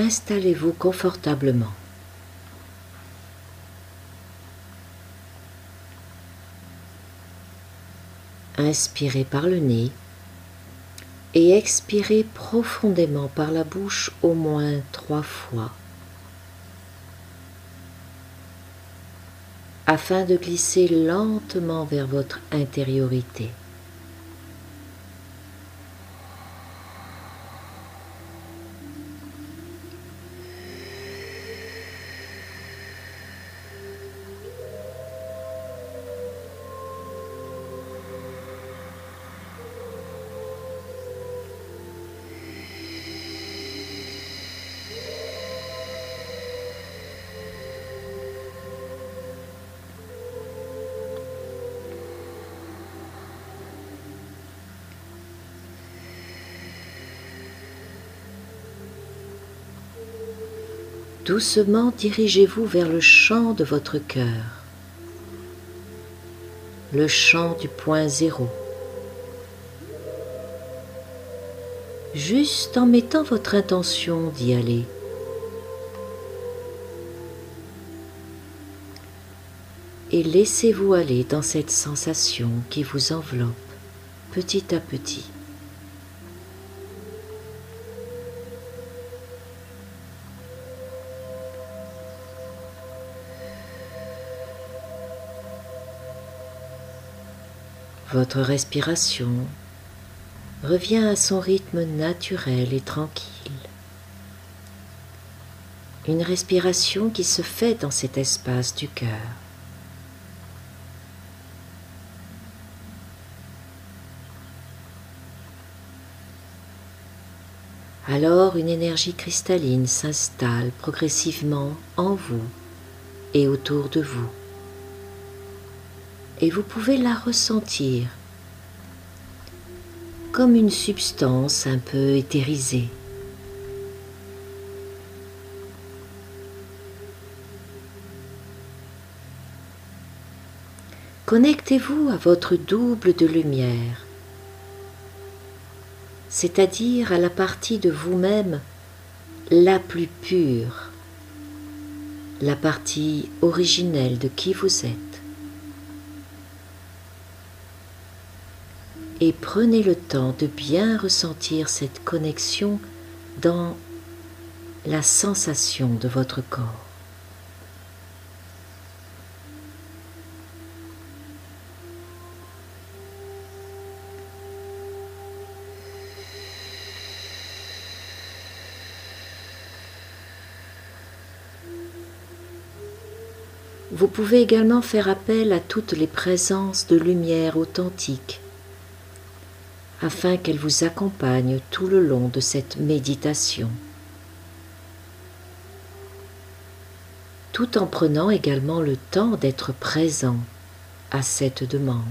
installez-vous confortablement. Inspirez par le nez et expirez profondément par la bouche au moins trois fois afin de glisser lentement vers votre intériorité. Doucement dirigez-vous vers le champ de votre cœur, le champ du point zéro, juste en mettant votre intention d'y aller. Et laissez-vous aller dans cette sensation qui vous enveloppe petit à petit. Votre respiration revient à son rythme naturel et tranquille. Une respiration qui se fait dans cet espace du cœur. Alors une énergie cristalline s'installe progressivement en vous et autour de vous et vous pouvez la ressentir comme une substance un peu éthérisée. Connectez-vous à votre double de lumière, c'est-à-dire à la partie de vous-même la plus pure, la partie originelle de qui vous êtes. Et prenez le temps de bien ressentir cette connexion dans la sensation de votre corps. Vous pouvez également faire appel à toutes les présences de lumière authentique afin qu'elle vous accompagne tout le long de cette méditation, tout en prenant également le temps d'être présent à cette demande.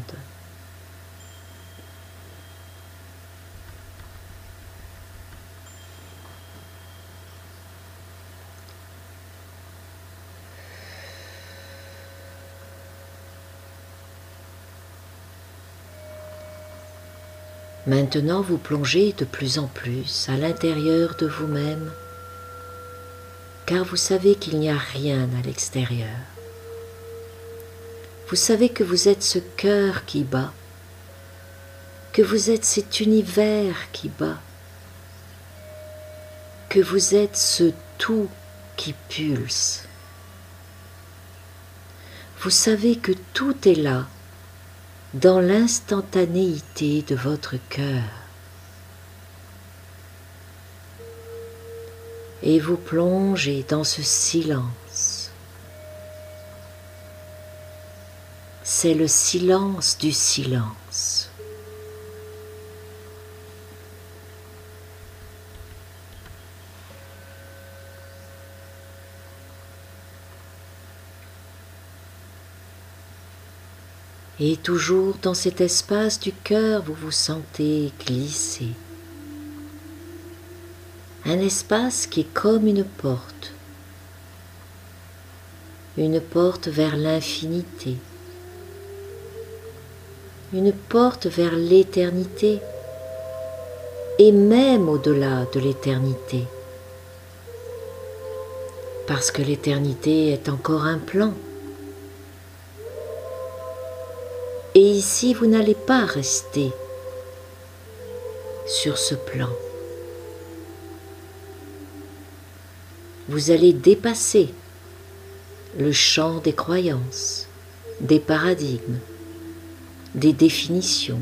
Maintenant, vous plongez de plus en plus à l'intérieur de vous-même, car vous savez qu'il n'y a rien à l'extérieur. Vous savez que vous êtes ce cœur qui bat, que vous êtes cet univers qui bat, que vous êtes ce tout qui pulse. Vous savez que tout est là dans l'instantanéité de votre cœur. Et vous plongez dans ce silence. C'est le silence du silence. Et toujours dans cet espace du cœur, vous vous sentez glisser. Un espace qui est comme une porte. Une porte vers l'infinité. Une porte vers l'éternité et même au-delà de l'éternité. parce que l'éternité est encore un plan. Et ici, vous n'allez pas rester sur ce plan. Vous allez dépasser le champ des croyances, des paradigmes, des définitions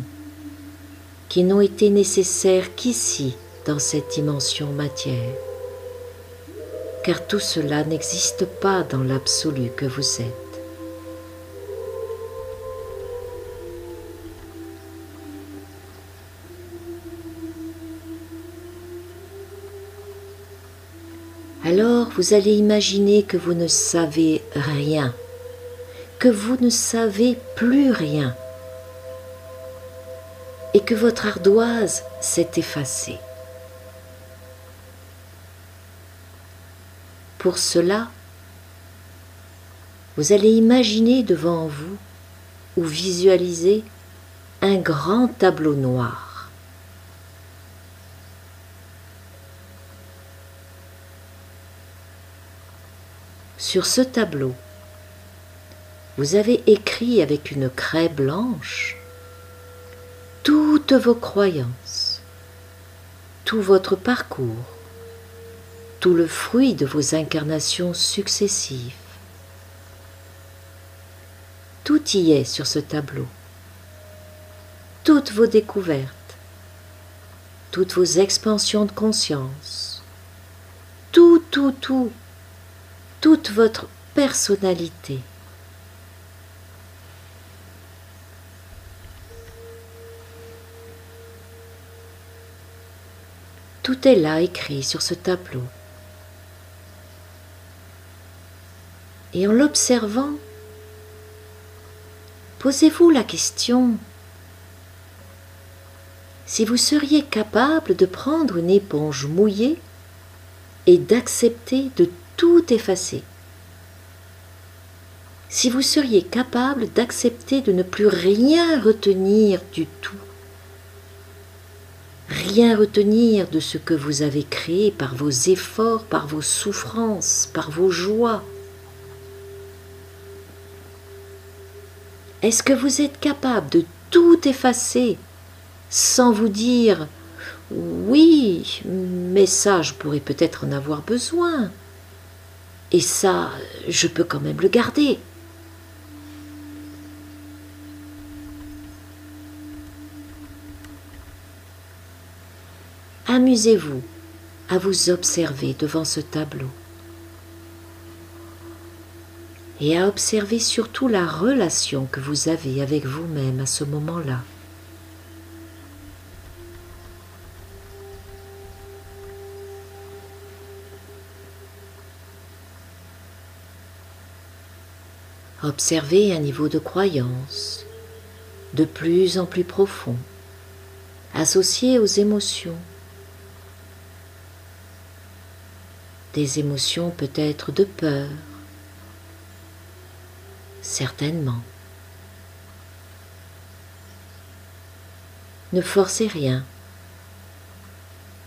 qui n'ont été nécessaires qu'ici dans cette dimension matière. Car tout cela n'existe pas dans l'absolu que vous êtes. Alors vous allez imaginer que vous ne savez rien, que vous ne savez plus rien et que votre ardoise s'est effacée. Pour cela, vous allez imaginer devant vous ou visualiser un grand tableau noir. Sur ce tableau, vous avez écrit avec une craie blanche toutes vos croyances, tout votre parcours, tout le fruit de vos incarnations successives. Tout y est sur ce tableau. Toutes vos découvertes, toutes vos expansions de conscience, tout, tout, tout, toute votre personnalité. Tout est là écrit sur ce tableau. Et en l'observant, posez-vous la question si vous seriez capable de prendre une éponge mouillée et d'accepter de tout effacer. Si vous seriez capable d'accepter de ne plus rien retenir du tout rien retenir de ce que vous avez créé par vos efforts, par vos souffrances, par vos joies. Est-ce que vous êtes capable de tout effacer sans vous dire oui, mais ça, je pourrais peut-être en avoir besoin. Et ça, je peux quand même le garder. Amusez-vous à vous observer devant ce tableau et à observer surtout la relation que vous avez avec vous-même à ce moment-là. Observez un niveau de croyance de plus en plus profond, associé aux émotions. Des émotions peut-être de peur, certainement. Ne forcez rien,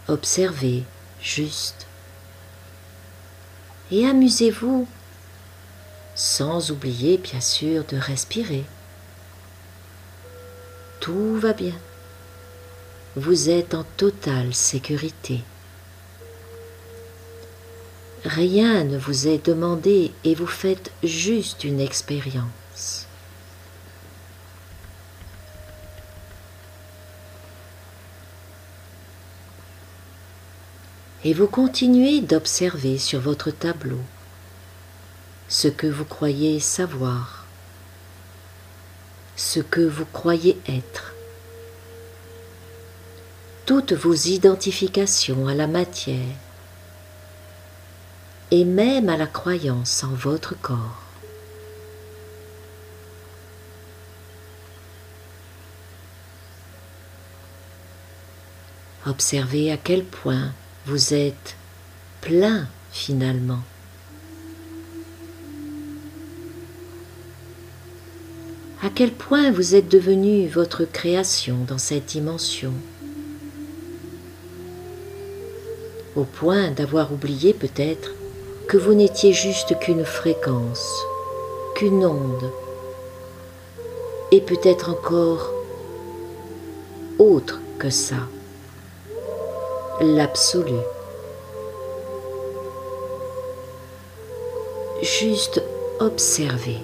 observez juste. Et amusez-vous sans oublier bien sûr de respirer. Tout va bien. Vous êtes en totale sécurité. Rien ne vous est demandé et vous faites juste une expérience. Et vous continuez d'observer sur votre tableau ce que vous croyez savoir, ce que vous croyez être, toutes vos identifications à la matière, et même à la croyance en votre corps. Observez à quel point vous êtes plein finalement. À quel point vous êtes devenu votre création dans cette dimension? Au point d'avoir oublié peut-être que vous n'étiez juste qu'une fréquence, qu'une onde, et peut-être encore autre que ça, l'absolu. Juste observer.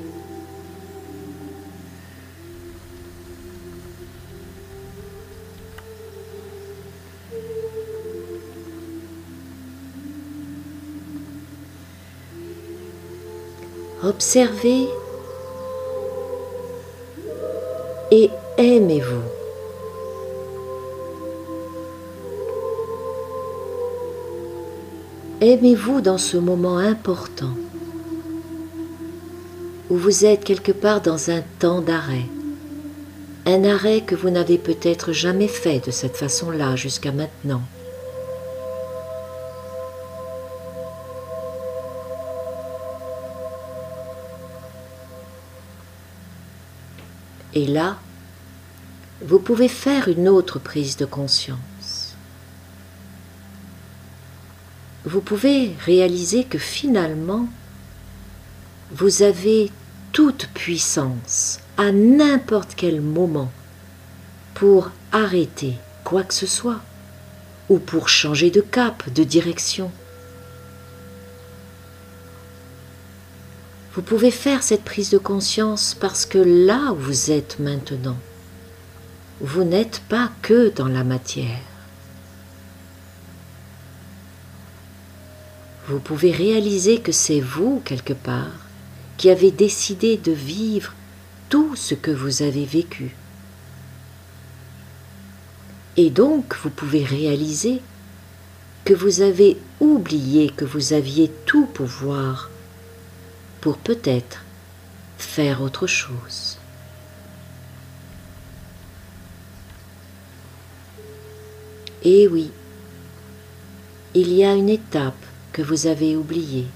Observez et aimez-vous. Aimez-vous dans ce moment important où vous êtes quelque part dans un temps d'arrêt, un arrêt que vous n'avez peut-être jamais fait de cette façon-là jusqu'à maintenant. Et là, vous pouvez faire une autre prise de conscience. Vous pouvez réaliser que finalement, vous avez toute puissance à n'importe quel moment pour arrêter quoi que ce soit ou pour changer de cap, de direction. Vous pouvez faire cette prise de conscience parce que là où vous êtes maintenant, vous n'êtes pas que dans la matière. Vous pouvez réaliser que c'est vous, quelque part, qui avez décidé de vivre tout ce que vous avez vécu. Et donc, vous pouvez réaliser que vous avez oublié que vous aviez tout pouvoir pour peut-être faire autre chose. Et oui, il y a une étape que vous avez oubliée.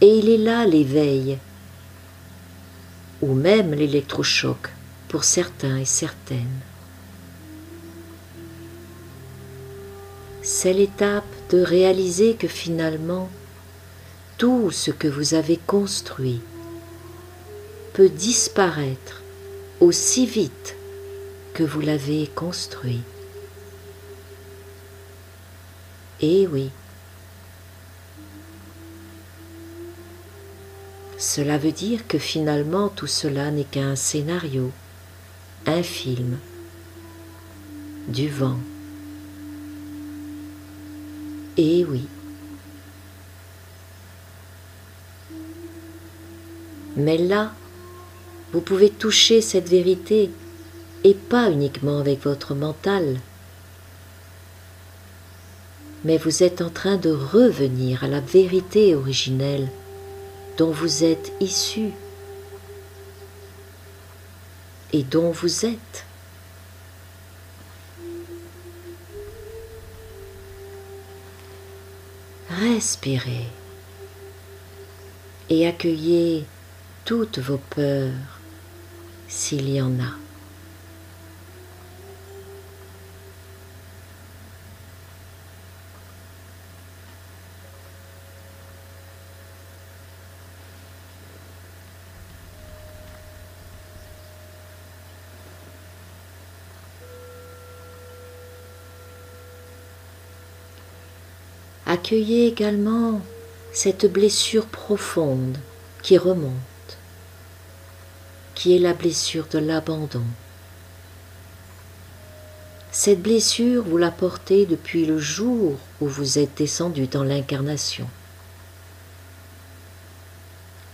Et il est là l'éveil, ou même l'électrochoc pour certains et certaines. C'est l'étape de réaliser que finalement, tout ce que vous avez construit peut disparaître aussi vite que vous l'avez construit. Et oui, cela veut dire que finalement tout cela n'est qu'un scénario, un film, du vent. Et oui, Mais là, vous pouvez toucher cette vérité et pas uniquement avec votre mental. Mais vous êtes en train de revenir à la vérité originelle dont vous êtes issu et dont vous êtes. Respirez et accueillez toutes vos peurs, s'il y en a. Accueillez également cette blessure profonde qui remonte qui est la blessure de l'abandon. Cette blessure, vous la portez depuis le jour où vous êtes descendu dans l'incarnation.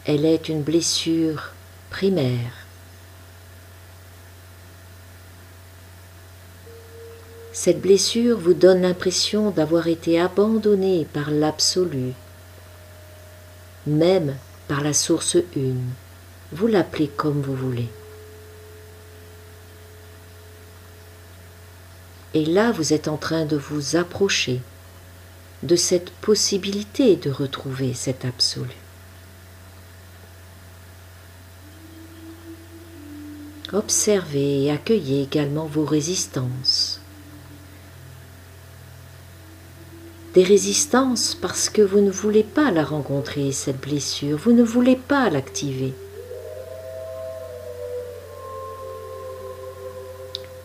Elle est une blessure primaire. Cette blessure vous donne l'impression d'avoir été abandonné par l'absolu, même par la source une vous l'appelez comme vous voulez. Et là, vous êtes en train de vous approcher de cette possibilité de retrouver cet absolu. Observez et accueillez également vos résistances. des résistances parce que vous ne voulez pas la rencontrer, cette blessure, vous ne voulez pas l'activer.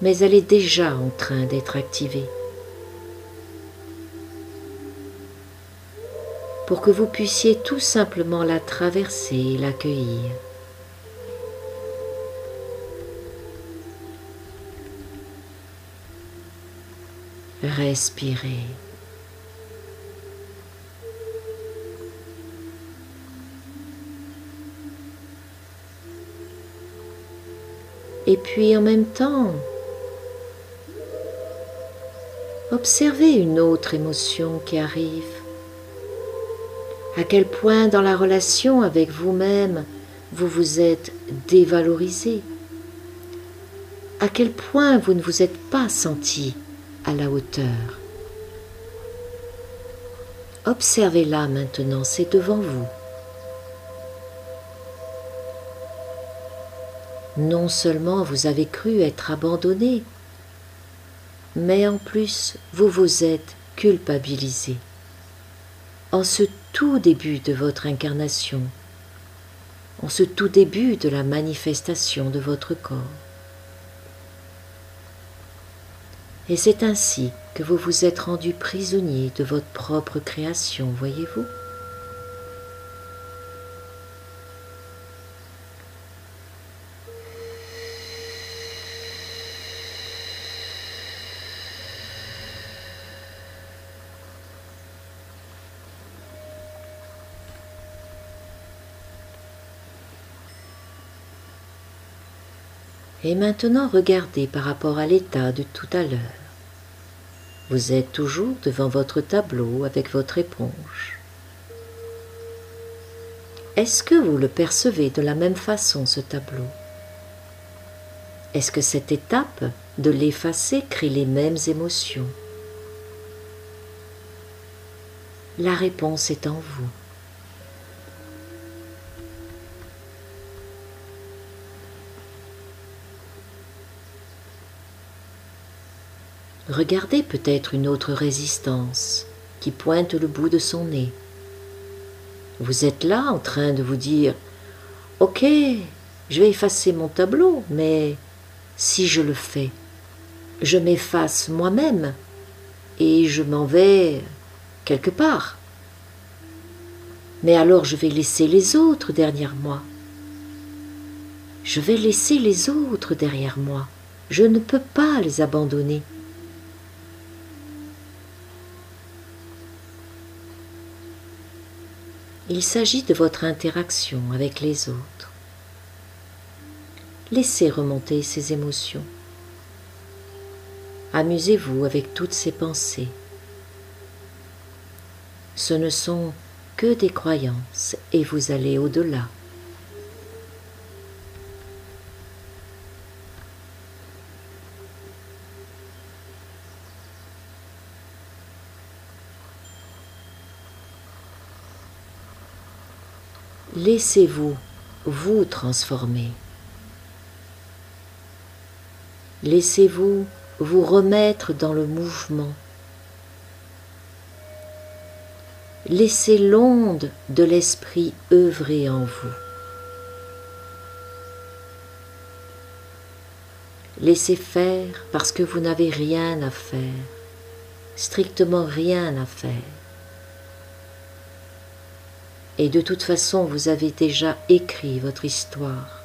Mais elle est déjà en train d'être activée. Pour que vous puissiez tout simplement la traverser et l'accueillir. Respirez. Et puis en même temps, observez une autre émotion qui arrive. À quel point dans la relation avec vous-même, vous vous êtes dévalorisé. À quel point vous ne vous êtes pas senti à la hauteur. Observez-la maintenant, c'est devant vous. Non seulement vous avez cru être abandonné, mais en plus vous vous êtes culpabilisé. En ce tout début de votre incarnation, en ce tout début de la manifestation de votre corps. Et c'est ainsi que vous vous êtes rendu prisonnier de votre propre création, voyez-vous? Et maintenant regardez par rapport à l'état de tout à l'heure. Vous êtes toujours devant votre tableau avec votre éponge. Est-ce que vous le percevez de la même façon, ce tableau? Est-ce que cette étape de l'effacer crée les mêmes émotions? La réponse est en vous. Regardez peut-être une autre résistance qui pointe le bout de son nez. Vous êtes là en train de vous dire Ok, je vais effacer mon tableau, mais si je le fais, je m'efface moi-même et je m'en vais quelque part. Mais alors je vais laisser les autres derrière moi. Je vais laisser les autres derrière moi. Je ne peux pas les abandonner. Il s'agit de votre interaction avec les autres. Laissez remonter ces émotions. Amusez-vous avec toutes ces pensées. Ce ne sont que des croyances et vous allez au-delà. Laissez-vous vous transformer. Laissez-vous vous remettre dans le mouvement. Laissez l'onde de l'esprit œuvrer en vous. Laissez faire parce que vous n'avez rien à faire, strictement rien à faire. Et de toute façon, vous avez déjà écrit votre histoire.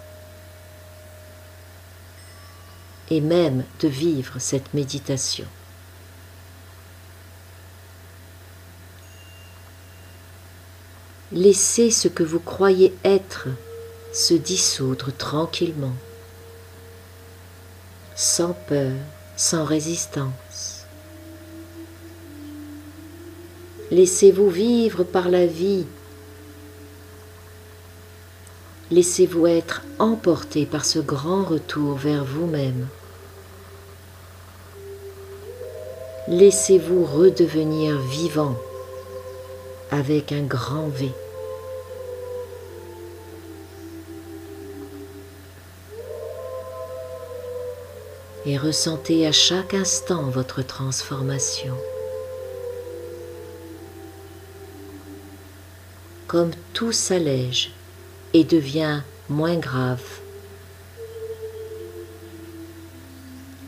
Et même de vivre cette méditation. Laissez ce que vous croyez être se dissoudre tranquillement, sans peur, sans résistance. Laissez-vous vivre par la vie Laissez-vous être emporté par ce grand retour vers vous-même. Laissez-vous redevenir vivant avec un grand V. Et ressentez à chaque instant votre transformation. comme tout s'allège et devient moins grave,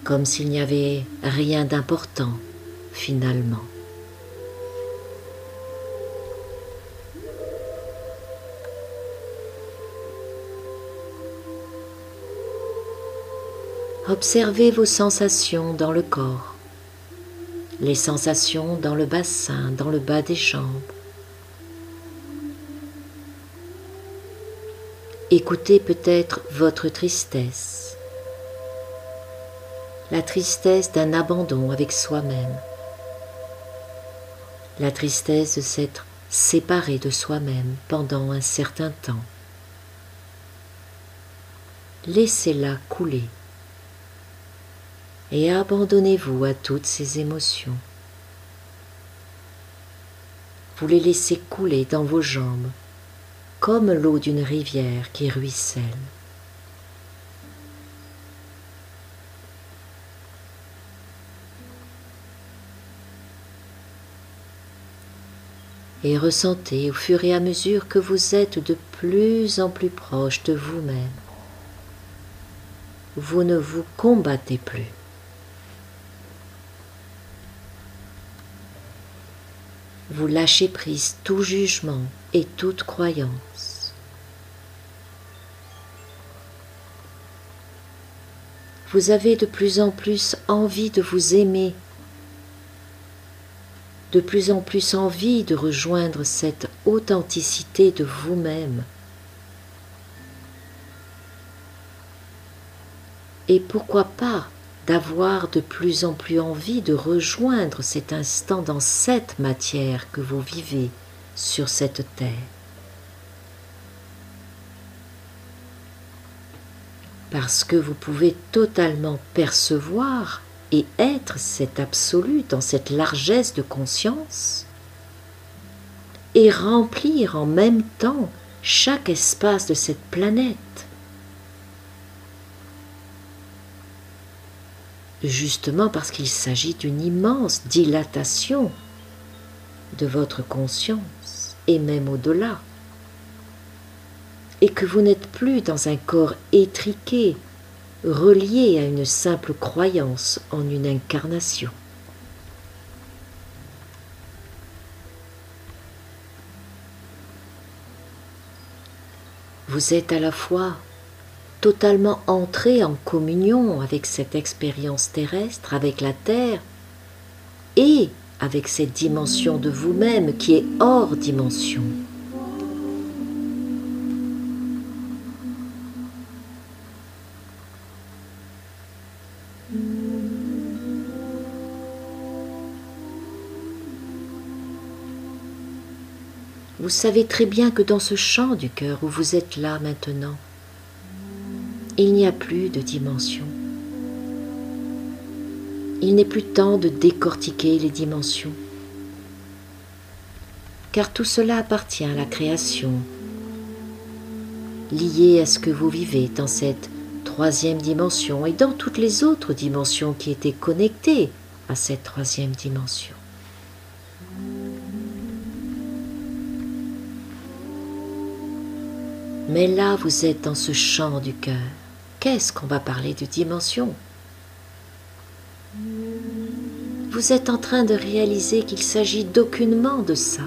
comme s'il n'y avait rien d'important finalement. Observez vos sensations dans le corps, les sensations dans le bassin, dans le bas des jambes. Écoutez peut-être votre tristesse, la tristesse d'un abandon avec soi-même, la tristesse de s'être séparé de soi-même pendant un certain temps. Laissez-la couler et abandonnez-vous à toutes ces émotions. Vous les laissez couler dans vos jambes comme l'eau d'une rivière qui ruisselle. Et ressentez au fur et à mesure que vous êtes de plus en plus proche de vous-même. Vous ne vous combattez plus. Vous lâchez prise tout jugement et toute croyance. Vous avez de plus en plus envie de vous aimer, de plus en plus envie de rejoindre cette authenticité de vous-même. Et pourquoi pas d'avoir de plus en plus envie de rejoindre cet instant dans cette matière que vous vivez sur cette terre. Parce que vous pouvez totalement percevoir et être cet absolu dans cette largesse de conscience et remplir en même temps chaque espace de cette planète justement parce qu'il s'agit d'une immense dilatation de votre conscience et même au-delà, et que vous n'êtes plus dans un corps étriqué, relié à une simple croyance en une incarnation. Vous êtes à la fois totalement entré en communion avec cette expérience terrestre, avec la Terre, et avec cette dimension de vous-même qui est hors dimension. Vous savez très bien que dans ce champ du cœur où vous êtes là maintenant, il n'y a plus de dimension. Il n'est plus temps de décortiquer les dimensions, car tout cela appartient à la création, lié à ce que vous vivez dans cette troisième dimension et dans toutes les autres dimensions qui étaient connectées à cette troisième dimension. Mais là, vous êtes dans ce champ du cœur qu'est-ce qu'on va parler de dimension? Vous êtes en train de réaliser qu'il s'agit d'aucunement de ça.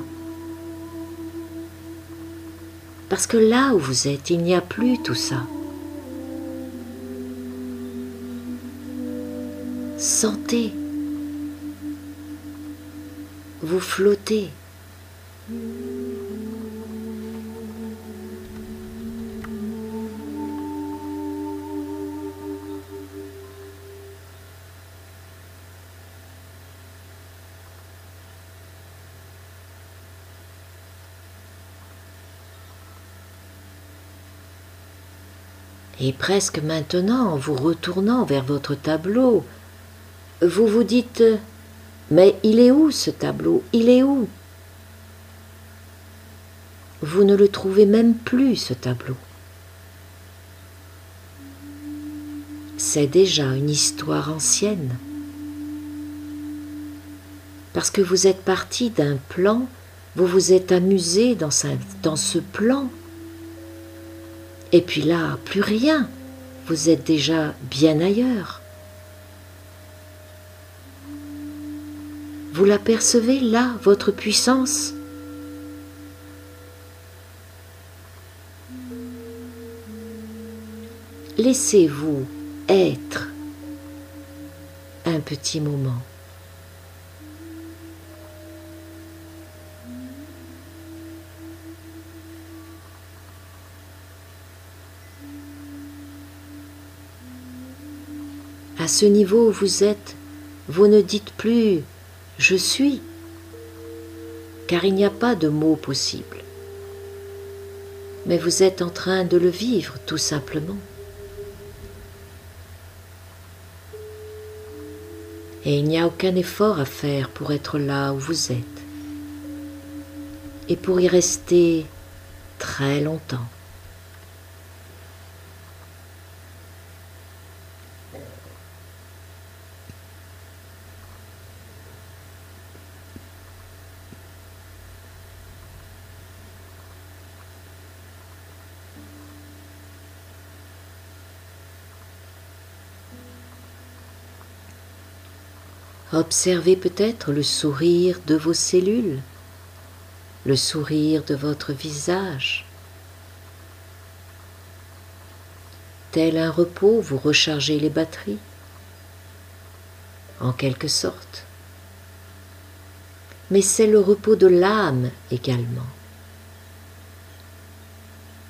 Parce que là où vous êtes, il n'y a plus tout ça. Sentez. Vous flottez. Et presque maintenant, en vous retournant vers votre tableau, vous vous dites Mais il est où ce tableau? Il est où? Vous ne le trouvez même plus, ce tableau. C'est déjà une histoire ancienne. Parce que vous êtes parti d'un plan vous vous êtes amusé dans, ce plan. Et puis là, plus rien. Vous êtes déjà bien ailleurs. Vous l'apercevez là, votre puissance? Laissez-vous être un petit moment. À ce niveau où vous êtes, vous ne dites plus je suis, car il n'y a pas de mot possible. Mais vous êtes en train de le vivre tout simplement. Et il n'y a aucun effort à faire pour être là où vous êtes et pour y rester très longtemps. Observez peut-être le sourire de vos cellules, le sourire de votre visage. Tel un repos, vous rechargez les batteries, en quelque sorte. Mais c'est le repos de l'âme également.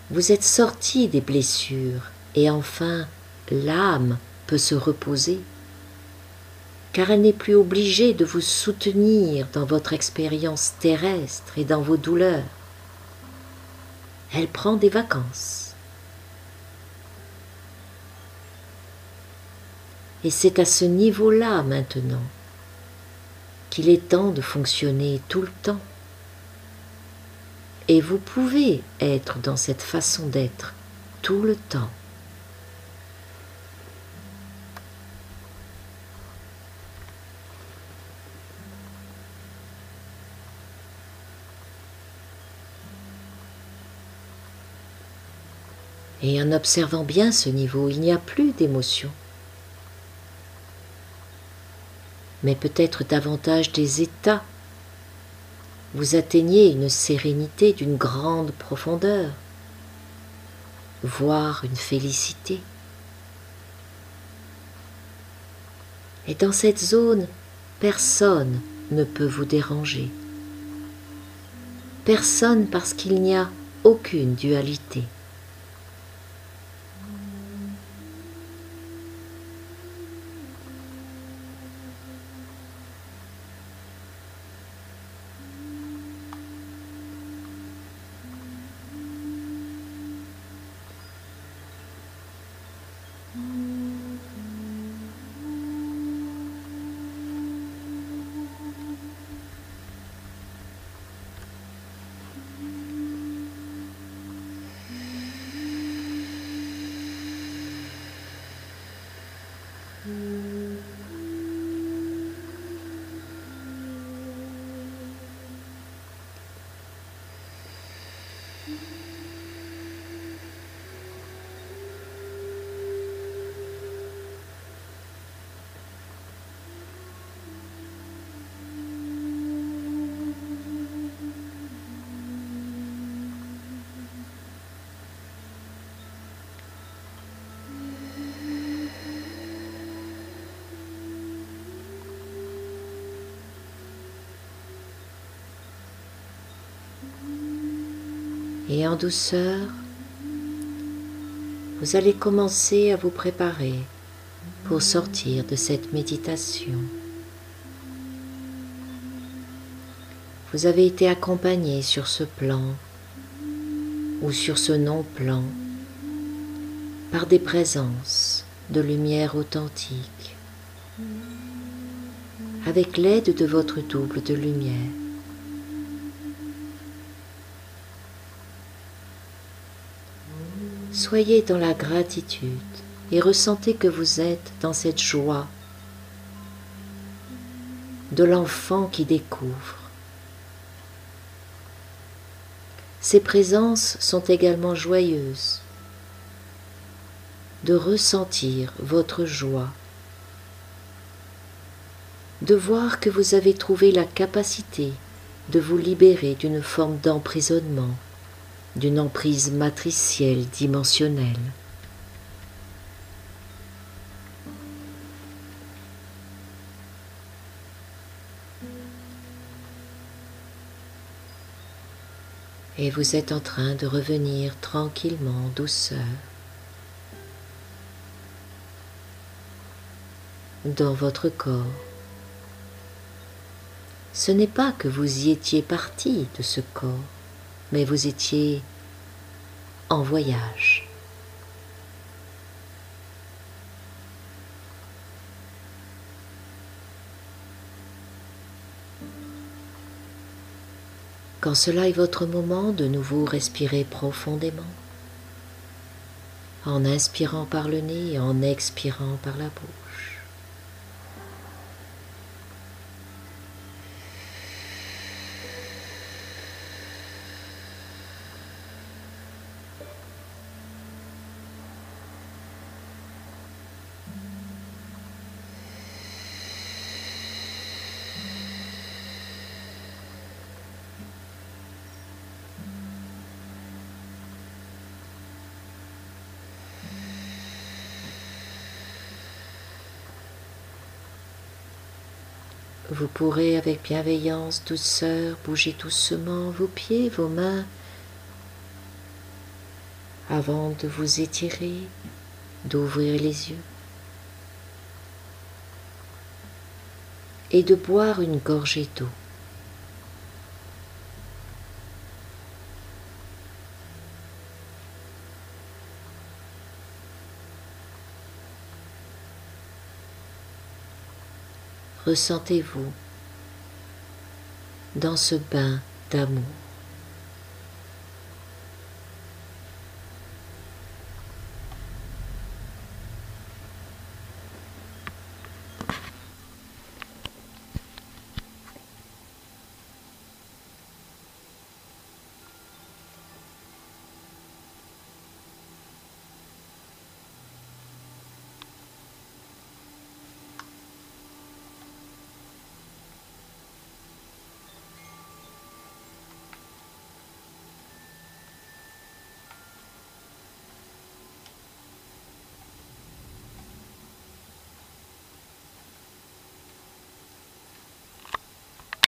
Vous êtes sorti des blessures et enfin l'âme peut se reposer car elle n'est plus obligée de vous soutenir dans votre expérience terrestre et dans vos douleurs. Elle prend des vacances. Et c'est à ce niveau-là maintenant qu'il est temps de fonctionner tout le temps. Et vous pouvez être dans cette façon d'être tout le temps. Et en observant bien ce niveau, il n'y a plus d'émotion, mais peut-être davantage des états. Vous atteignez une sérénité d'une grande profondeur, voire une félicité. Et dans cette zone, personne ne peut vous déranger. Personne parce qu'il n'y a aucune dualité. Et en douceur, vous allez commencer à vous préparer pour sortir de cette méditation. Vous avez été accompagné sur ce plan ou sur ce non-plan par des présences de lumière authentique avec l'aide de votre double de lumière. Soyez dans la gratitude et ressentez que vous êtes dans cette joie de l'enfant qui découvre, ces présences sont également joyeuses, de ressentir votre joie, de voir que vous avez trouvé la capacité de vous libérer d'une forme d'emprisonnement, d'une emprise matricielle dimensionnelle. Et vous êtes en train de revenir tranquillement, douceur, dans votre corps ce n'est pas que vous y étiez parti de ce corps, mais vous étiez en voyage. Quand cela est votre moment, de nouveau respirez profondément, en inspirant par le nez et en expirant par la bouche. Vous pourrez avec bienveillance, douceur, bouger doucement vos pieds, vos mains, avant de vous étirer, d'ouvrir les yeux et de boire une gorgée d'eau. Ressentez-vous dans ce bain d'amour